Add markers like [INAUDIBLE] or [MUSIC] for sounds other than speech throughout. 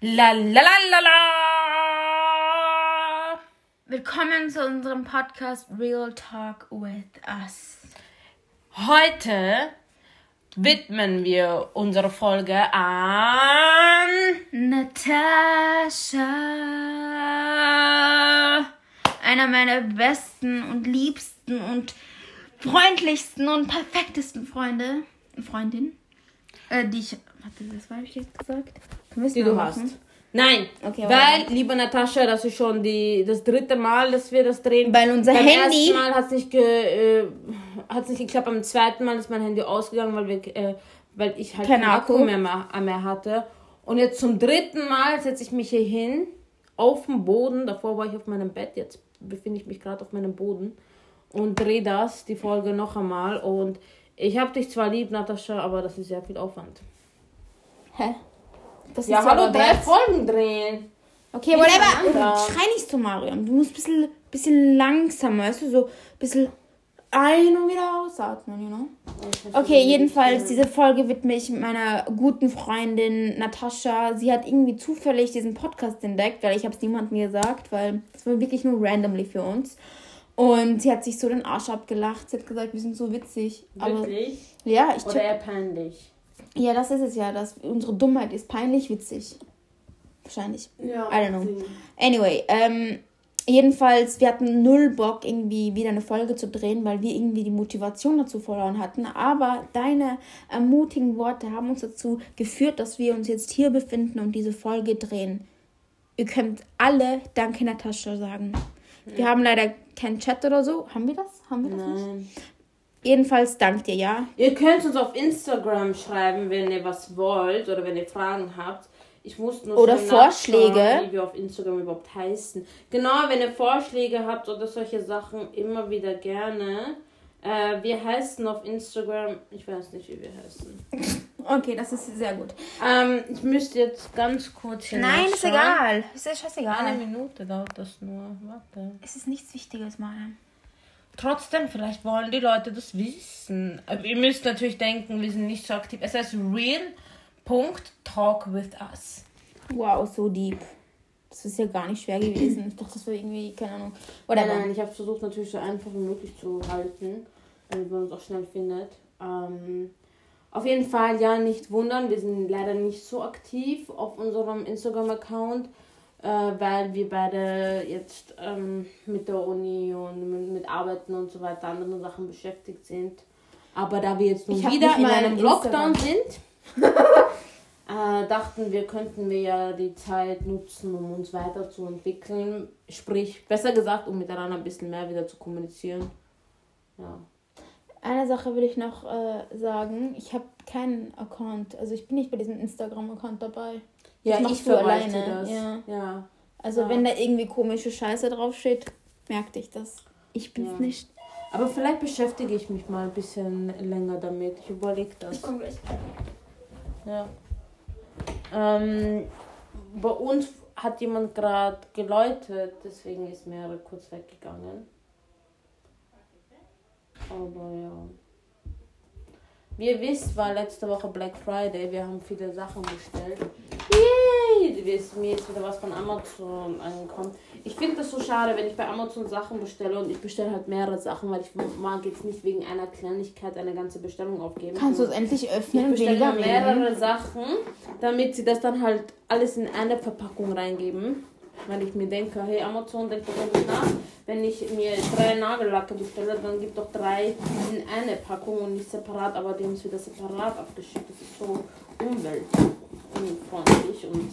La la la la la. Willkommen zu unserem Podcast Real Talk with Us. Heute widmen wir unsere Folge an Natascha. Einer meiner besten und liebsten und freundlichsten und perfektesten Freunde. Freundin. Äh, die ich. Warte, das war ich jetzt gesagt? Die du machen? hast. Nein, Okay, weil, liebe Natascha, das ist schon die, das dritte Mal, dass wir das drehen. Weil unser Beim Handy- ersten Mal hat es nicht, ge, äh, hat's nicht geklappt, beim zweiten Mal ist mein Handy ausgegangen, weil, wir, äh, weil ich halt Kein keinen Akku, Akku. mehr, ma- mehr hatte. Und jetzt zum dritten Mal setze ich mich hier hin, auf dem Boden. Davor war ich auf meinem Bett, jetzt befinde ich mich gerade auf meinem Boden und drehe das, die Folge noch einmal. Und ich habe dich zwar lieb, Natascha, aber das ist sehr viel Aufwand. Hä? Das Ja, hallo, drei wert. Folgen drehen. Okay, whatever. Schrei nicht so, Mariam. Du musst ein bisschen, bisschen langsamer, weißt du, so ein bisschen ein- und wieder ausatmen, you know? Okay, jedenfalls, diese Folge widme ich meiner guten Freundin Natascha. Sie hat irgendwie zufällig diesen Podcast entdeckt, weil ich habe es niemandem gesagt, weil es war wirklich nur randomly für uns. Und sie hat sich so den Arsch abgelacht. Sie hat gesagt, wir sind so witzig. Aber Wirklich? ja, ich Oder eher peinlich? Ja, das ist es ja. Das, unsere Dummheit ist peinlich witzig. Wahrscheinlich. Ja. I don't know. Anyway, ähm, jedenfalls, wir hatten null Bock, irgendwie wieder eine Folge zu drehen, weil wir irgendwie die Motivation dazu verloren hatten. Aber deine ermutigen Worte haben uns dazu geführt, dass wir uns jetzt hier befinden und diese Folge drehen. Ihr könnt alle Danke Natascha sagen. Wir haben leider keinen Chat oder so. Haben wir das? Haben wir das nicht? Jedenfalls dank dir, ja. Ihr könnt uns auf Instagram schreiben, wenn ihr was wollt oder wenn ihr Fragen habt. Ich muss nur Oder Vorschläge. wie wir auf Instagram überhaupt heißen. Genau, wenn ihr Vorschläge habt oder solche Sachen, immer wieder gerne. Äh, wir heißen auf Instagram, ich weiß nicht, wie wir heißen. [LAUGHS] Okay, das ist sehr gut. Ähm, ich müsste jetzt ganz kurz hier Nein, ist egal. Ist ja scheißegal. Eine Minute dauert das nur. Warte. Es ist nichts Wichtiges, Mariam. Trotzdem, vielleicht wollen die Leute das wissen. Aber ihr müsst natürlich denken, wir sind nicht so aktiv. Es heißt real.talk with us. Wow, so deep. Das ist ja gar nicht schwer gewesen. Ich dachte, das war irgendwie, keine Ahnung. Nein, Whatever. nein, ich habe versucht natürlich so einfach wie möglich zu halten, damit man uns auch schnell findet. Ähm, auf jeden Fall, ja, nicht wundern, wir sind leider nicht so aktiv auf unserem Instagram-Account, äh, weil wir beide jetzt ähm, mit der Uni und mit, mit Arbeiten und so weiter, anderen Sachen beschäftigt sind. Aber da wir jetzt nun wieder in einem Lockdown Instagram. sind, [LAUGHS] äh, dachten wir, könnten wir ja die Zeit nutzen, um uns weiterzuentwickeln. Sprich, besser gesagt, um miteinander ein bisschen mehr wieder zu kommunizieren. Ja. Eine Sache will ich noch äh, sagen. Ich habe keinen Account. Also ich bin nicht bei diesem Instagram-Account dabei. Ja, ich verwalte alleine, das. ja. ja. Also Ja. wenn da irgendwie komische Scheiße draufsteht, merk dich das. Ich bin's Ja. nicht. Aber vielleicht beschäftige ich mich mal ein bisschen länger damit. Ich überlege das. komm gleich. Ja. Ähm, bei uns hat jemand gerade geläutet, deswegen ist mir kurz weggegangen. Aber ja. Wie ihr wisst, war letzte Woche Black Friday. Wir haben viele Sachen bestellt. Yay! Mir ist wieder was von Amazon angekommen. Ich finde das so schade, wenn ich bei Amazon Sachen bestelle und ich bestelle halt mehrere Sachen, weil ich mag jetzt nicht wegen einer Kleinigkeit eine ganze Bestellung aufgeben. Kannst du es endlich Ich öffnen und bestelle mehrere Sachen, damit sie das dann halt alles in eine Verpackung reingeben. Weil ich mir denke, hey Amazon, denkt doch nicht nach. Wenn ich mir drei Nagellacke bestelle, dann gibt doch drei in eine Packung und nicht separat, aber dem ist wieder separat abgeschickt. Das ist so umweltunfreundlich und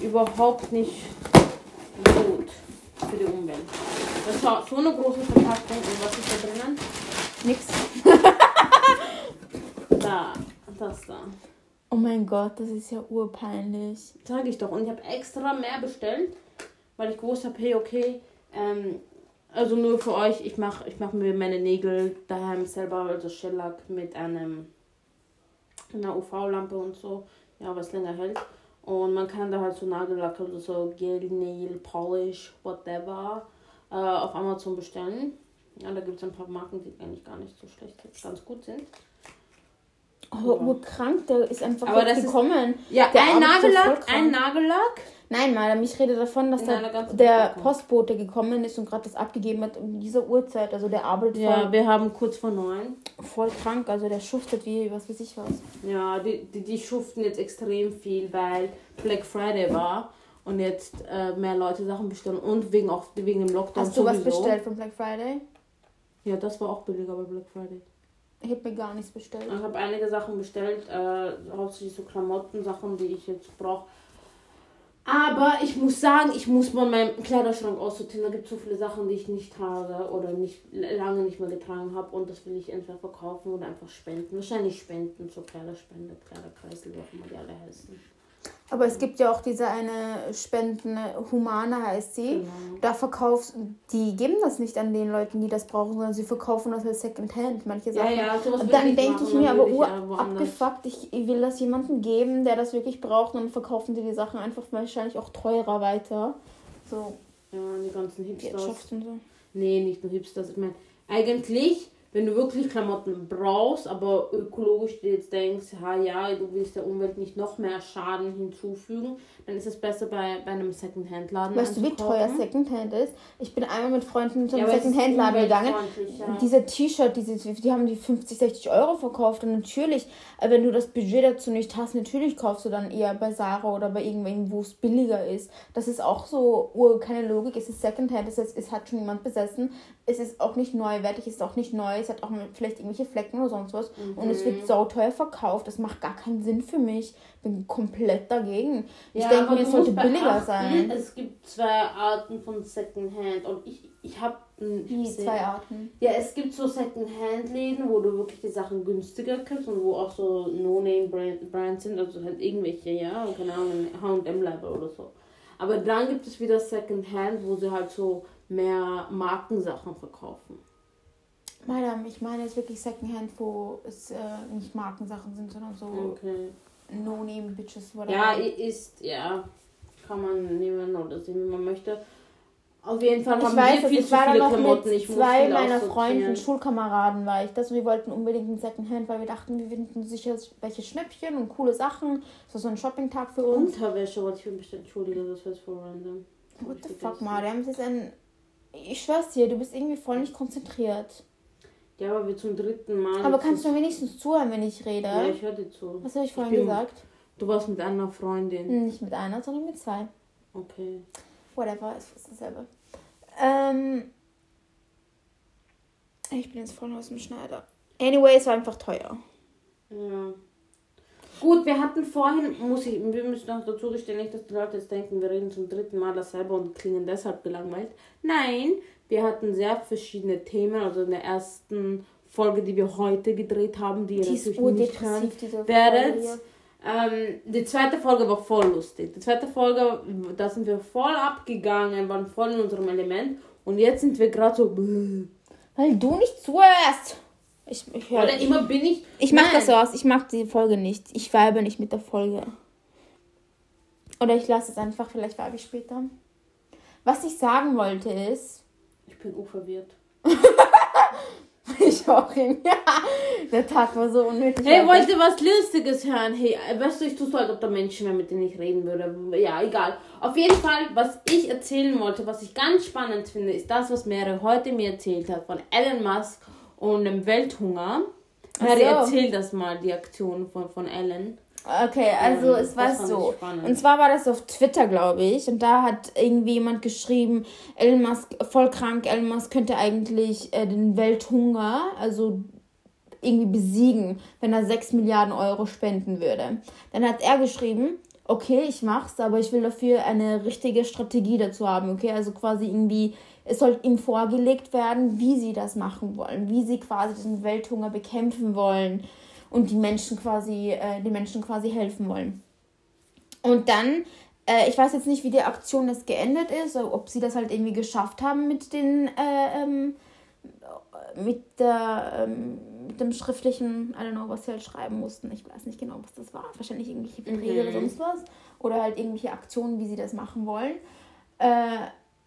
überhaupt nicht gut für die Umwelt. Das ist so eine große Verpackung und was ist da drinnen? Nix. Da, das da. Oh mein Gott, das ist ja urpeinlich. Sag ich doch. Und ich habe extra mehr bestellt, weil ich gewusst habe, hey, okay, ähm, also nur für euch, ich mache ich mach mir meine Nägel daheim selber, also Shellack mit einem einer UV-Lampe und so, ja, was länger hält. Und man kann da halt so Nagellack oder so Gel, Nail, Polish, whatever, äh, auf Amazon bestellen. Ja, da gibt es ein paar Marken, die eigentlich gar nicht so schlecht sind, ganz gut sind. Oh, urkrank, der ist einfach aber das gekommen. Ist, ja, der ein Nagellack, ein Nagellack. Nein, Madam, ich rede davon, dass der, der Postbote gekommen ist und gerade das abgegeben hat um diese Uhrzeit. Also der arbeitet Ja, voll, wir haben kurz vor neun. Voll krank, also der schuftet wie was weiß ich was. Ja, die, die, die schuften jetzt extrem viel, weil Black Friday war und jetzt äh, mehr Leute Sachen bestellen und wegen auch wegen dem Lockdown. Hast du sowieso. was bestellt von Black Friday? Ja, das war auch billiger bei Black Friday. Ich habe mir gar nichts bestellt. Ich habe einige Sachen bestellt, äh, hauptsächlich so Klamotten, Sachen, die ich jetzt brauche. Aber ich muss sagen, ich muss mal meinen Kleiderschrank aussortieren. Da gibt es so viele Sachen, die ich nicht habe oder nicht lange nicht mehr getragen habe. Und das will ich entweder verkaufen oder einfach spenden. Wahrscheinlich spenden, so Kleiderspende, Kleiderkreisel, wie auch immer die alle heißen. Aber es gibt ja auch diese eine Spenden, Humane heißt sie. Genau. Da verkaufst die geben das nicht an den Leuten, die das brauchen, sondern sie verkaufen das als Secondhand, manche Sachen. Ja, ja, sowas und dann denke ich mir aber, oh, abgefuckt, ich, will das jemandem geben, der das wirklich braucht, und dann verkaufen die die Sachen einfach wahrscheinlich auch teurer weiter. So. Ja, die ganzen Hipsters. Und so. Nee, nicht nur Hipsters. Ich meine, eigentlich wenn du wirklich Klamotten brauchst, aber ökologisch dir jetzt denkst, ha, ja, du willst der Umwelt nicht noch mehr Schaden hinzufügen, dann ist es besser bei, bei einem Secondhand-Laden. Weißt du, wie teuer Secondhand ist? Ich bin einmal mit Freunden zum ja, Secondhand-Laden gegangen. Ja. Diese T-Shirt, diese, die haben die 50, 60 Euro verkauft. Und natürlich, äh, wenn du das Budget dazu nicht hast, natürlich kaufst du dann eher bei Sarah oder bei irgendwen, wo es billiger ist. Das ist auch so keine Logik. Es ist Secondhand, das heißt, es hat schon jemand besessen. Es ist auch nicht neuwertig, es ist auch nicht neu es hat auch vielleicht irgendwelche Flecken oder sonst was. Mhm. Und es wird mhm. sauteuer verkauft. Das macht gar keinen Sinn für mich. Bin komplett dagegen. Ja, ich denke mir, es sollte billiger sein. Es gibt zwei Arten von Secondhand und ich, ich habe wie zwei Arten? Ja, es gibt so Second-Hand-Läden, wo du wirklich die Sachen günstiger kriegst und wo auch so No-Name-Brands sind, also halt irgendwelche, ja, keine Ahnung, H&M-Level oder so. Aber dann gibt es wieder Second-Hand, wo sie halt so mehr Markensachen verkaufen. Madame, ich meine jetzt wirklich Secondhand, wo es äh, nicht Markensachen sind, sondern so okay. No-Name-Bitches. Ja, ist, ja, kann man nehmen oder sehen, wie man möchte. Auf jeden Fall haben ich weiß, wir viel zu viele Klamotten. Mit ich zwei meiner Freunde, Schulkameraden war ich das und wir wollten unbedingt ein Secondhand, weil wir dachten, wir finden sicher welche Schnäppchen und coole Sachen. Das war so ein Shopping-Tag für uns. Unterwäsche wollte ich mich entschuldigen, das war vor random. What the fuck, Mariam? Das ist ein... Ich schwör's dir, du bist irgendwie voll nicht konzentriert. Ja, aber wir zum dritten Mal. Aber kannst du mir wenigstens zuhören, wenn ich rede? Ja, ich höre dir zu. Was habe ich vorhin ich bin, gesagt? Du warst mit einer Freundin. Nicht mit einer, sondern mit zwei. Okay. Whatever, ist fast dasselbe. Ähm, ich bin jetzt voll aus dem Schneider. Anyway, es war einfach teuer. Ja. Gut, wir hatten vorhin, muss ich, wir müssen noch dazu gestehen, nicht, dass die Leute jetzt denken, wir reden zum dritten Mal dasselbe und klingen deshalb gelangweilt. Nein, wir hatten sehr verschiedene Themen. Also in der ersten Folge, die wir heute gedreht haben, die, die ihr natürlich nicht hören werdet. Ähm, die zweite Folge war voll lustig. Die zweite Folge, da sind wir voll abgegangen, waren voll in unserem Element. Und jetzt sind wir gerade so. Weil du nicht zuhörst. Ich, ich höre. Oder immer bin ich. Ich mach das so aus. Ich mag die Folge nicht. Ich weibe nicht mit der Folge. Oder ich lasse es einfach. Vielleicht weibe ich später. Was ich sagen wollte ist, bin auch verwirrt. [LAUGHS] ich auch irgendwie. Der Tag war so unnötig. Hey, wollt ihr was Lustiges hören? Hey, weißt du, ich tue so, als ob da Menschen wären, mit denen ich reden würde. Ja, egal. Auf jeden Fall, was ich erzählen wollte, was ich ganz spannend finde, ist das, was Mary heute mir erzählt hat von Elon Musk und dem Welthunger. So. erzähl das mal, die Aktion von, von Ellen. Okay, also ähm, es war so. Und zwar war das auf Twitter, glaube ich. Und da hat irgendwie jemand geschrieben, Elon Musk, voll krank, Elon Musk könnte eigentlich äh, den Welthunger, also irgendwie besiegen, wenn er 6 Milliarden Euro spenden würde. Dann hat er geschrieben, okay, ich mach's, aber ich will dafür eine richtige Strategie dazu haben, okay? Also quasi irgendwie, es soll ihm vorgelegt werden, wie sie das machen wollen, wie sie quasi den Welthunger bekämpfen wollen und die Menschen quasi, äh, den Menschen quasi helfen wollen. Und dann, äh, ich weiß jetzt nicht, wie die Aktion das geendet ist, ob sie das halt irgendwie geschafft haben mit den, äh, ähm, mit der, ähm, mit dem schriftlichen, I don't know, was sie halt schreiben mussten. Ich weiß nicht genau, was das war. Wahrscheinlich irgendwelche Verträge mhm. oder sonst was. Oder halt irgendwelche Aktionen, wie sie das machen wollen. Äh,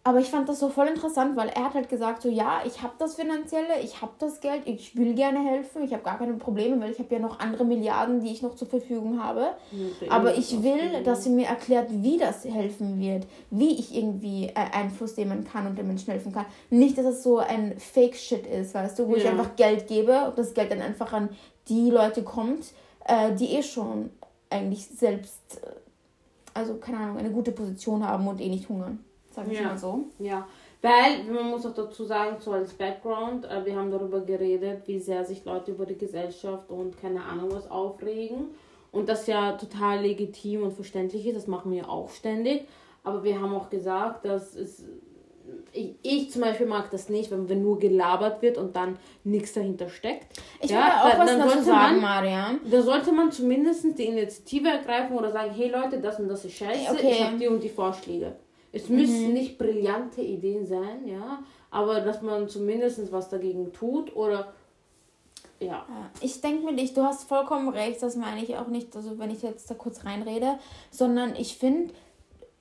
aber ich fand das so voll interessant, weil er hat halt gesagt, so ja, ich habe das Finanzielle, ich habe das Geld, ich will gerne helfen, ich habe gar keine Probleme, weil ich habe ja noch andere Milliarden, die ich noch zur Verfügung habe. Ja, aber ich will, dass sie mir erklärt, wie das helfen wird, wie ich irgendwie äh, Einfluss nehmen kann und den Menschen helfen kann. Nicht, dass es so ein Fake-Shit ist, weißt du, wo ja. ich einfach Geld gebe und das Geld dann einfach an die Leute kommt, äh, die eh schon eigentlich selbst, äh, also keine Ahnung, eine gute Position haben und eh nicht hungern sag ich ja. mal so. Ja, weil man muss auch dazu sagen, so als Background, äh, wir haben darüber geredet, wie sehr sich Leute über die Gesellschaft und keine Ahnung was aufregen. Und das ja total legitim und verständlich ist, das machen wir auch ständig. Aber wir haben auch gesagt, dass es ich, ich, zum Beispiel mag das nicht, wenn, wenn nur gelabert wird und dann nichts dahinter steckt. Ich ja, auch da, was dazu sagen, Mariam. Da sollte man zumindest die Initiative ergreifen oder sagen, hey Leute, das und das ist scheiße, okay. ich habe die und die Vorschläge. Es mhm. müssen nicht brillante Ideen sein, ja, aber dass man zumindest was dagegen tut oder ja. Ich denke mir nicht, du hast vollkommen recht, das meine ich auch nicht, also wenn ich jetzt da kurz reinrede, sondern ich finde,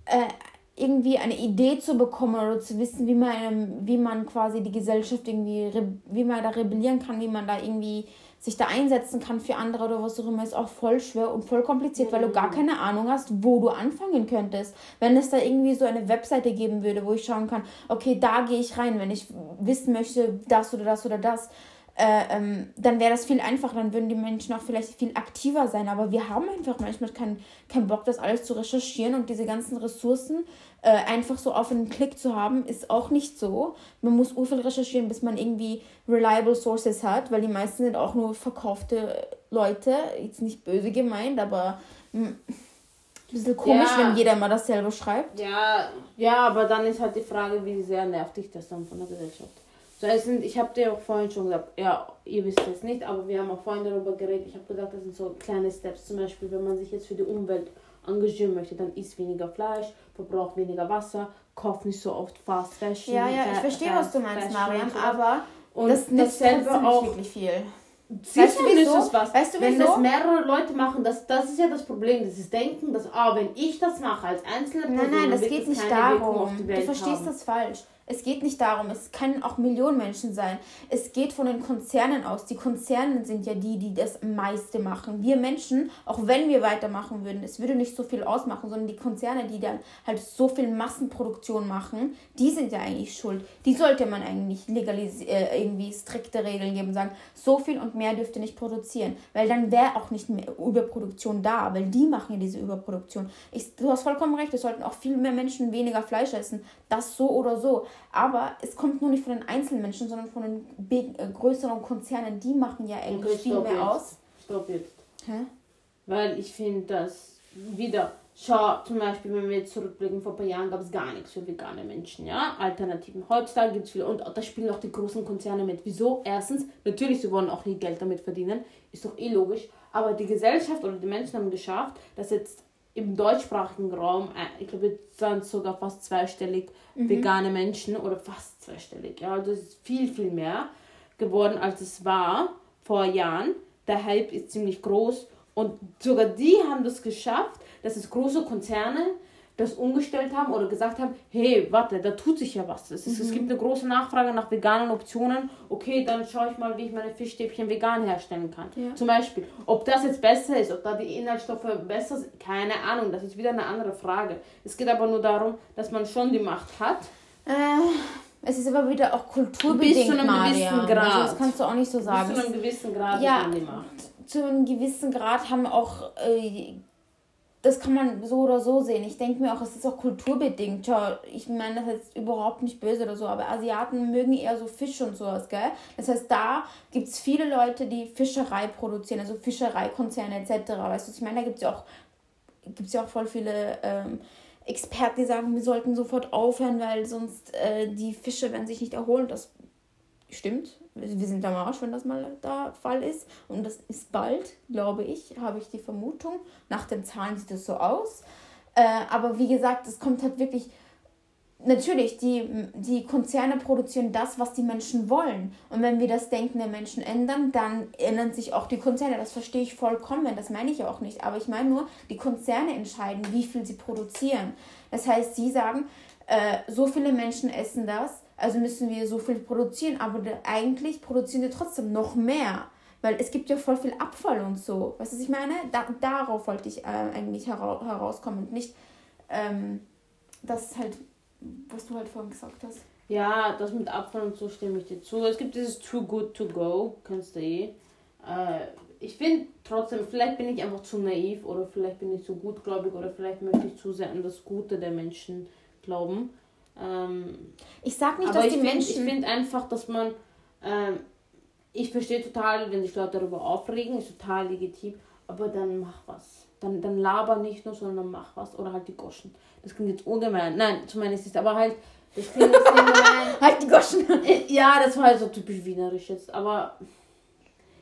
äh, irgendwie eine Idee zu bekommen oder zu wissen, wie man, wie man quasi die Gesellschaft irgendwie, wie man da rebellieren kann, wie man da irgendwie sich da einsetzen kann für andere oder was auch immer, ist auch voll schwer und voll kompliziert, weil du gar keine Ahnung hast, wo du anfangen könntest. Wenn es da irgendwie so eine Webseite geben würde, wo ich schauen kann, okay, da gehe ich rein, wenn ich wissen möchte, das oder das oder das, äh, ähm, dann wäre das viel einfacher, dann würden die Menschen auch vielleicht viel aktiver sein. Aber wir haben einfach manchmal keinen kein Bock, das alles zu recherchieren und diese ganzen Ressourcen äh, einfach so auf einen Klick zu haben, ist auch nicht so. Man muss viel recherchieren, bis man irgendwie reliable Sources hat, weil die meisten sind auch nur verkaufte Leute. Jetzt nicht böse gemeint, aber mh, hm, ein bisschen komisch, ja. wenn jeder mal dasselbe schreibt. Ja, ja, aber dann ist halt die Frage, wie sehr nervt dich das dann von der Gesellschaft. So, es sind, ich habe dir auch vorhin schon gesagt, ja, ihr wisst es nicht, aber wir haben auch vorhin darüber geredet. Ich habe gesagt, das sind so kleine Steps. Zum Beispiel, wenn man sich jetzt für die Umwelt engagieren möchte, dann isst weniger Fleisch, verbraucht weniger Wasser, kauft nicht so oft Fast Fashion. Ja, ja, ich verstehe, was du meinst, Mariam, aber und das dasselbe auch wirklich viel. Siehst du, wieso? Es was. Weißt du, wenn das mehrere Leute machen, das, das ist ja das Problem. Das ist Denken, dass, ah, wenn ich das mache als einzelne Person, nein, nein, das geht nicht darum. Du verstehst haben. das falsch. Es geht nicht darum, es können auch Millionen Menschen sein. Es geht von den Konzernen aus. Die Konzerne sind ja die, die das meiste machen. Wir Menschen, auch wenn wir weitermachen würden, es würde nicht so viel ausmachen, sondern die Konzerne, die dann halt so viel Massenproduktion machen, die sind ja eigentlich schuld. Die sollte man eigentlich legalisieren, äh, irgendwie strikte Regeln geben, sagen, so viel und mehr dürfte nicht produzieren. Weil dann wäre auch nicht mehr Überproduktion da, weil die machen ja diese Überproduktion. Ich, du hast vollkommen recht, es sollten auch viel mehr Menschen weniger Fleisch essen. Das so oder so. Aber es kommt nur nicht von den Einzelmenschen, sondern von den big, äh, größeren Konzernen. Die machen ja eigentlich okay, viel mehr jetzt. aus. Stopp jetzt. Hä? Weil ich finde, dass wieder, schau, zum Beispiel, wenn wir jetzt zurückblicken, vor ein paar Jahren gab es gar nichts für vegane Menschen, ja? Alternativen. Heutzutage gibt es viele. Und da spielen auch die großen Konzerne mit. Wieso? Erstens, natürlich, sie wollen auch nie Geld damit verdienen. Ist doch eh logisch. Aber die Gesellschaft oder die Menschen haben geschafft, dass jetzt im deutschsprachigen Raum, äh, ich glaube, es sind sogar fast zweistellig mhm. vegane Menschen oder fast zweistellig. Ja, also es ist viel, viel mehr geworden, als es war vor Jahren. Der Hype ist ziemlich groß und sogar die haben das geschafft, dass es große Konzerne das umgestellt haben oder gesagt haben, hey, warte, da tut sich ja was. Es, ist, mhm. es gibt eine große Nachfrage nach veganen Optionen. Okay, dann schaue ich mal, wie ich meine Fischstäbchen vegan herstellen kann. Ja. Zum Beispiel, ob das jetzt besser ist, ob da die Inhaltsstoffe besser sind, keine Ahnung, das ist wieder eine andere Frage. Es geht aber nur darum, dass man schon die Macht hat. Äh, es ist aber wieder auch kulturbedingt, Bis zu einem Maria. gewissen Grad. Also das kannst du auch nicht so sagen. Bis zu einem gewissen Grad ja. Zu einem gewissen Grad haben auch äh, das kann man so oder so sehen. Ich denke mir auch, es ist auch kulturbedingt. Schau, ich meine das jetzt überhaupt nicht böse oder so, aber Asiaten mögen eher so Fisch und sowas, gell? Das heißt, da gibt es viele Leute, die Fischerei produzieren, also Fischereikonzerne etc. Weißt du, ich meine, da gibt es ja auch, gibt's ja auch voll viele ähm, Experten, die sagen, wir sollten sofort aufhören, weil sonst äh, die Fische werden sich nicht erholen. Das stimmt. Wir sind am Arsch, wenn das mal der Fall ist. Und das ist bald, glaube ich, habe ich die Vermutung. Nach den Zahlen sieht es so aus. Äh, aber wie gesagt, es kommt halt wirklich natürlich, die, die Konzerne produzieren das, was die Menschen wollen. Und wenn wir das Denken der Menschen ändern, dann ändern sich auch die Konzerne. Das verstehe ich vollkommen, das meine ich auch nicht. Aber ich meine nur, die Konzerne entscheiden, wie viel sie produzieren. Das heißt, sie sagen, äh, so viele Menschen essen das, also müssen wir so viel produzieren. Aber eigentlich produzieren wir trotzdem noch mehr. Weil es gibt ja voll viel Abfall und so. Weißt du, was ich meine? Da, darauf wollte ich äh, eigentlich hera herauskommen und nicht, ähm, dass halt was du halt vorhin gesagt hast. Ja, das mit Abfall und so stimme ich dir zu. Es gibt dieses Too Good to Go, kennst du eh. Äh, ich finde trotzdem, vielleicht bin ich einfach zu naiv oder vielleicht bin ich zu gutgläubig oder vielleicht möchte ich zu sehr an das Gute der Menschen glauben. Ähm, ich sag nicht, dass die find, Menschen. Ich finde einfach, dass man. Ähm, ich verstehe total, wenn sich Leute darüber aufregen, ist total legitim, aber dann mach was. Dann, dann laber nicht nur, sondern mach was. Oder halt die Goschen. Das klingt jetzt ungemein. Nein, zumindest ist aber halt. Das klingt jetzt ungemein. [LAUGHS] halt die Goschen. Ja, das war halt so typisch wienerisch jetzt. Aber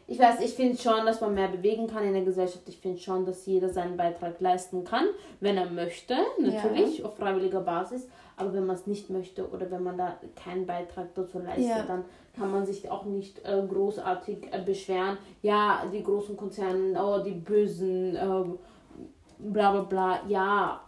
ich weiß, ich finde schon, dass man mehr bewegen kann in der Gesellschaft. Ich finde schon, dass jeder seinen Beitrag leisten kann, wenn er möchte, natürlich, ja. auf freiwilliger Basis. Aber wenn man es nicht möchte oder wenn man da keinen Beitrag dazu leistet, ja. dann kann man sich auch nicht äh, großartig äh, beschweren. Ja, die großen Konzerne, oh, die bösen, äh, bla bla bla. Ja,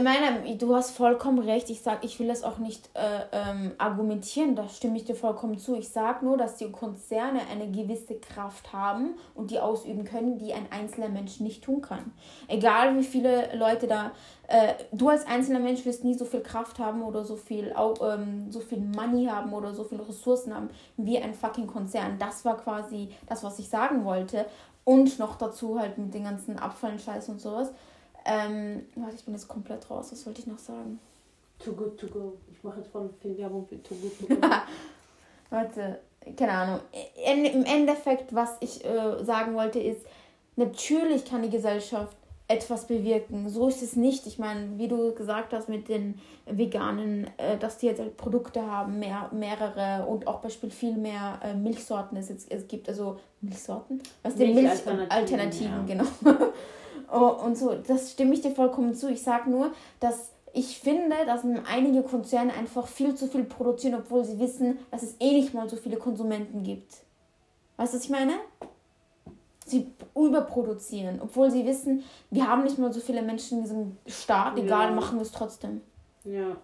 meine, du hast vollkommen recht. Ich sag, ich will das auch nicht äh, ähm, argumentieren, da stimme ich dir vollkommen zu. Ich sage nur, dass die Konzerne eine gewisse Kraft haben und die ausüben können, die ein einzelner Mensch nicht tun kann. Egal wie viele Leute da, äh, du als einzelner Mensch wirst nie so viel Kraft haben oder so viel, ähm, so viel Money haben oder so viele Ressourcen haben wie ein fucking Konzern. Das war quasi das, was ich sagen wollte. Und noch dazu halt mit den ganzen Abfallen, Scheiß und sowas ähm, warte, ich bin jetzt komplett raus. Was wollte ich noch sagen? Too good to go. Ich mache jetzt voll viel Werbung für Too good to go. [LAUGHS] warte, keine Ahnung. In, Im Endeffekt, was ich äh, sagen wollte, ist, natürlich kann die Gesellschaft etwas bewirken. So ist es nicht. Ich meine, wie du gesagt hast mit den Veganen, äh, dass die jetzt halt Produkte haben, mehr, mehrere und auch Beispiel viel mehr äh, Milchsorten es jetzt es gibt. Also Milchsorten? Was den Milchalternativen, Milch Alternativen, ja. genau. Oh, und so, das stimme ich dir vollkommen zu. Ich sage nur, dass ich finde, dass einige Konzerne einfach viel zu viel produzieren, obwohl sie wissen, dass es eh nicht mal so viele Konsumenten gibt. Weißt du, was ich meine? Sie überproduzieren, obwohl sie wissen, wir haben nicht mal so viele Menschen in diesem Staat, egal, ja. machen wir es trotzdem. Ja.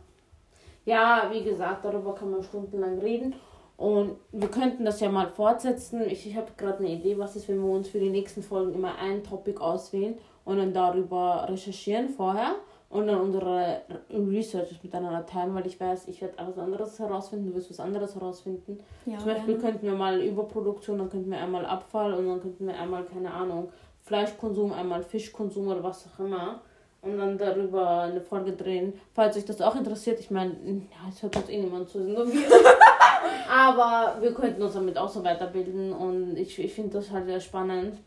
Ja, wie gesagt, darüber kann man stundenlang reden. Und wir könnten das ja mal fortsetzen. Ich, ich habe gerade eine Idee, was ist, wenn wir uns für die nächsten Folgen immer ein Topic auswählen und dann darüber recherchieren vorher und dann unsere Researches miteinander teilen, weil ich weiß, ich werde was anderes herausfinden, du wirst was anderes herausfinden. Ja, Zum Beispiel könnten wir mal Überproduktion, dann könnten wir einmal Abfall und dann könnten wir einmal, keine Ahnung, Fleischkonsum, einmal Fischkonsum oder was auch immer und dann darüber eine Folge drehen. Falls euch das auch interessiert, ich meine, ja, es hört uns eh niemand zu, nur wir. [LAUGHS] Aber wir könnten uns damit auch so weiterbilden und ich, ich finde das halt sehr spannend.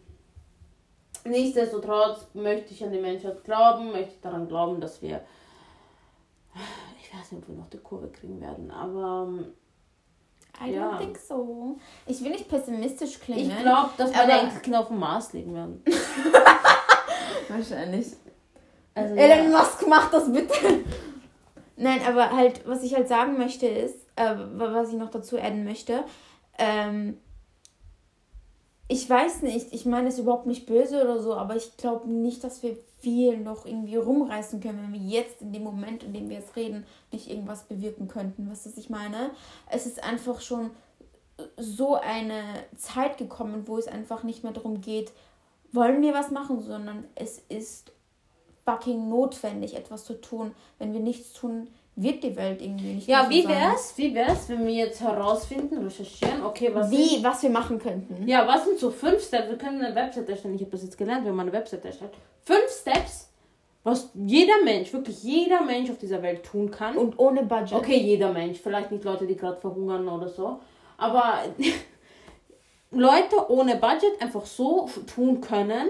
Nichtsdestotrotz möchte ich an die Menschheit glauben, möchte ich daran glauben, dass wir, ich weiß nicht, ob wir noch die Kurve kriegen werden, aber I ja. don't think so. Ich will nicht pessimistisch klingen. Ich glaube, dass wir Enkelkinder auf dem Mars legen werden. [LAUGHS] Wahrscheinlich. Also, Elon ja. Musk macht das bitte. Nein, aber halt, was ich halt sagen möchte ist, äh, was ich noch dazu adden möchte, ähm, ich weiß nicht, ich meine es überhaupt nicht böse oder so, aber ich glaube nicht, dass wir viel noch irgendwie rumreißen können, wenn wir jetzt in dem Moment, in dem wir jetzt reden, nicht irgendwas bewirken könnten. Weißt du, was ich meine? Es ist einfach schon so eine Zeit gekommen, wo es einfach nicht mehr darum geht, wollen wir was machen, sondern es ist fucking notwendig, etwas zu tun. Wenn wir nichts tun, wird die Welt irgendwie nicht Ja, wie wär's, wie wär's, wenn wir jetzt herausfinden, recherchieren, okay, was Wie, sind, was wir machen könnten. Ja, was sind so fünf Steps? Wir können eine Website erstellen. Ich habe das jetzt gelernt, wenn man eine Website erstellt. Fünf Steps, was jeder Mensch, wirklich jeder Mensch auf dieser Welt tun kann. Und ohne Budget. Okay, jeder Mensch. Vielleicht nicht Leute, die gerade verhungern oder so. Aber [LAUGHS] Leute ohne Budget einfach so tun können,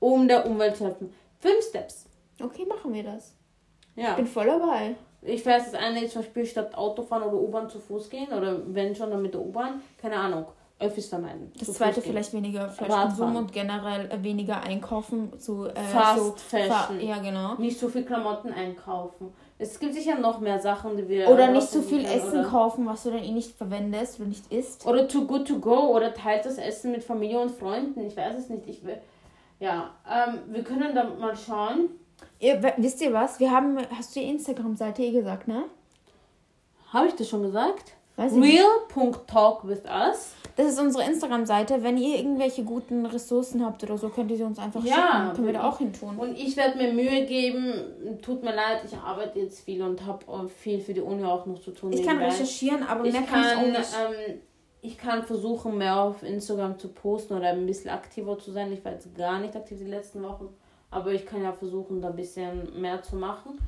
um der Umwelt zu helfen. Fünf Steps. Okay, machen wir das. Ja. Ich bin voll dabei. Ich weiß, das eine ist zum Beispiel statt Autofahren oder U-Bahn zu Fuß gehen oder wenn schon dann mit der U-Bahn, keine Ahnung. Öffis vermeiden. Das zweite vielleicht weniger Fleischkonsum und generell äh, weniger einkaufen zu äh, Fast so Fashion. ja, genau. Nicht so viel Klamotten einkaufen. Es gibt sicher noch mehr Sachen, die wir. Oder nicht so viel können, Essen oder? kaufen, was du dann eh nicht verwendest oder nicht isst. Oder too good to go oder teilt das Essen mit Familie und Freunden. Ich weiß es nicht. Ich will. Ja, ähm, wir können da mal schauen. Ihr, wisst ihr was? Wir haben. Hast du die Instagram-Seite eh gesagt, ne? Habe ich das schon gesagt? Real.talkwithus. Das ist unsere Instagram-Seite. Wenn ihr irgendwelche guten Ressourcen habt oder so, könnt ihr sie uns einfach ja, schicken. Können wir da auch hin tun. Und ich werde mir Mühe geben. Tut mir leid, ich arbeite jetzt viel und habe viel für die Uni auch noch zu tun. Ich kann recherchieren, aber ich mehr kann, kann ich auch nicht. Ähm, ich kann versuchen, mehr auf Instagram zu posten oder ein bisschen aktiver zu sein. Ich war jetzt gar nicht aktiv die letzten Wochen, aber ich kann ja versuchen, da ein bisschen mehr zu machen.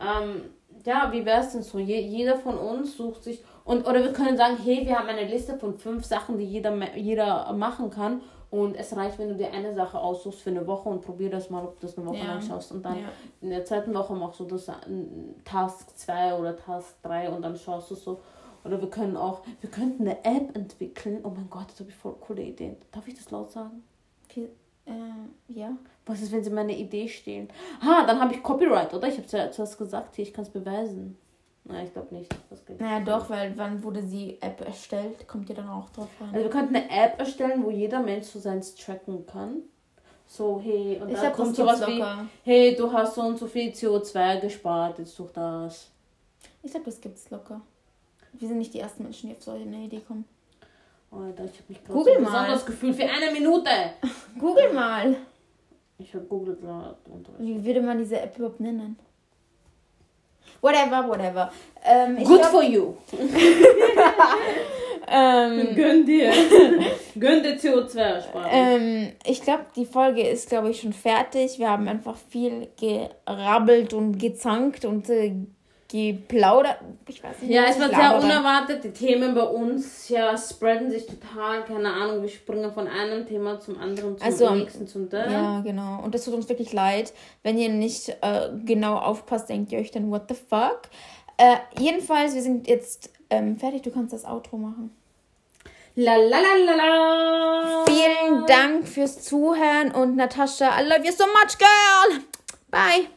Ähm, ja, wie wäre es denn so? Je, jeder von uns sucht sich und, oder wir können sagen, hey, wir haben eine Liste von fünf Sachen, die jeder, jeder machen kann. Und es reicht, wenn du dir eine Sache aussuchst für eine Woche und probier das mal, ob du das eine Woche ja. lang schaust. Und dann ja. in der zweiten Woche machst du das Task 2 oder Task 3 und dann schaust du so. Oder wir können auch, wir könnten eine App entwickeln. Oh mein Gott, das habe ich voll coole Ideen. Darf ich das laut sagen? Viel, äh, ja. Was ist, wenn sie meine Idee stehen? Ha, dann habe ich Copyright, oder? Ich habe ja zuerst gesagt, hier, ich kann es beweisen. Nein, ich glaube nicht. Das geht naja, nicht. doch, weil wann wurde die App erstellt, kommt ihr dann auch drauf an. Also wir könnten eine App erstellen, wo jeder Mensch so seins tracken kann. So, hey, und ich dann kommt sowas wie, hey, du hast so und so viel CO2 gespart, jetzt durch das. Ich glaube, das gibt's locker. Wir sind nicht die ersten Menschen, die auf solche eine Idee kommen. Alter, ich habe mich gerade so mal. besonders gefühlt für eine Minute. [LAUGHS] Google mal. Ich habe Google gerade. Wie würde man diese App überhaupt nennen? Whatever, whatever. Ähm, Good glaub, for you. [LAUGHS] ähm, Gönn dir. [LAUGHS] Gönn dir CO2 sparen. Ähm, ich glaube, die Folge ist, glaube ich, schon fertig. Wir haben einfach viel gerabbelt und gezankt und äh, geplaudert. Ich weiß nicht. Ja, es war sehr unerwartet. Die Themen bei uns ja spreaden sich total. Keine Ahnung, wir springen von einem Thema zum anderen, zum also, nächsten, zum da. Ja, genau. Und das tut uns wirklich leid. Wenn ihr nicht äh, genau aufpasst, denkt ihr euch dann, what the fuck? Äh, jedenfalls, wir sind jetzt ähm, fertig. Du kannst das Outro machen. La la la la la. Vielen Dank fürs Zuhören und Natascha, I love you so much, girl. Bye.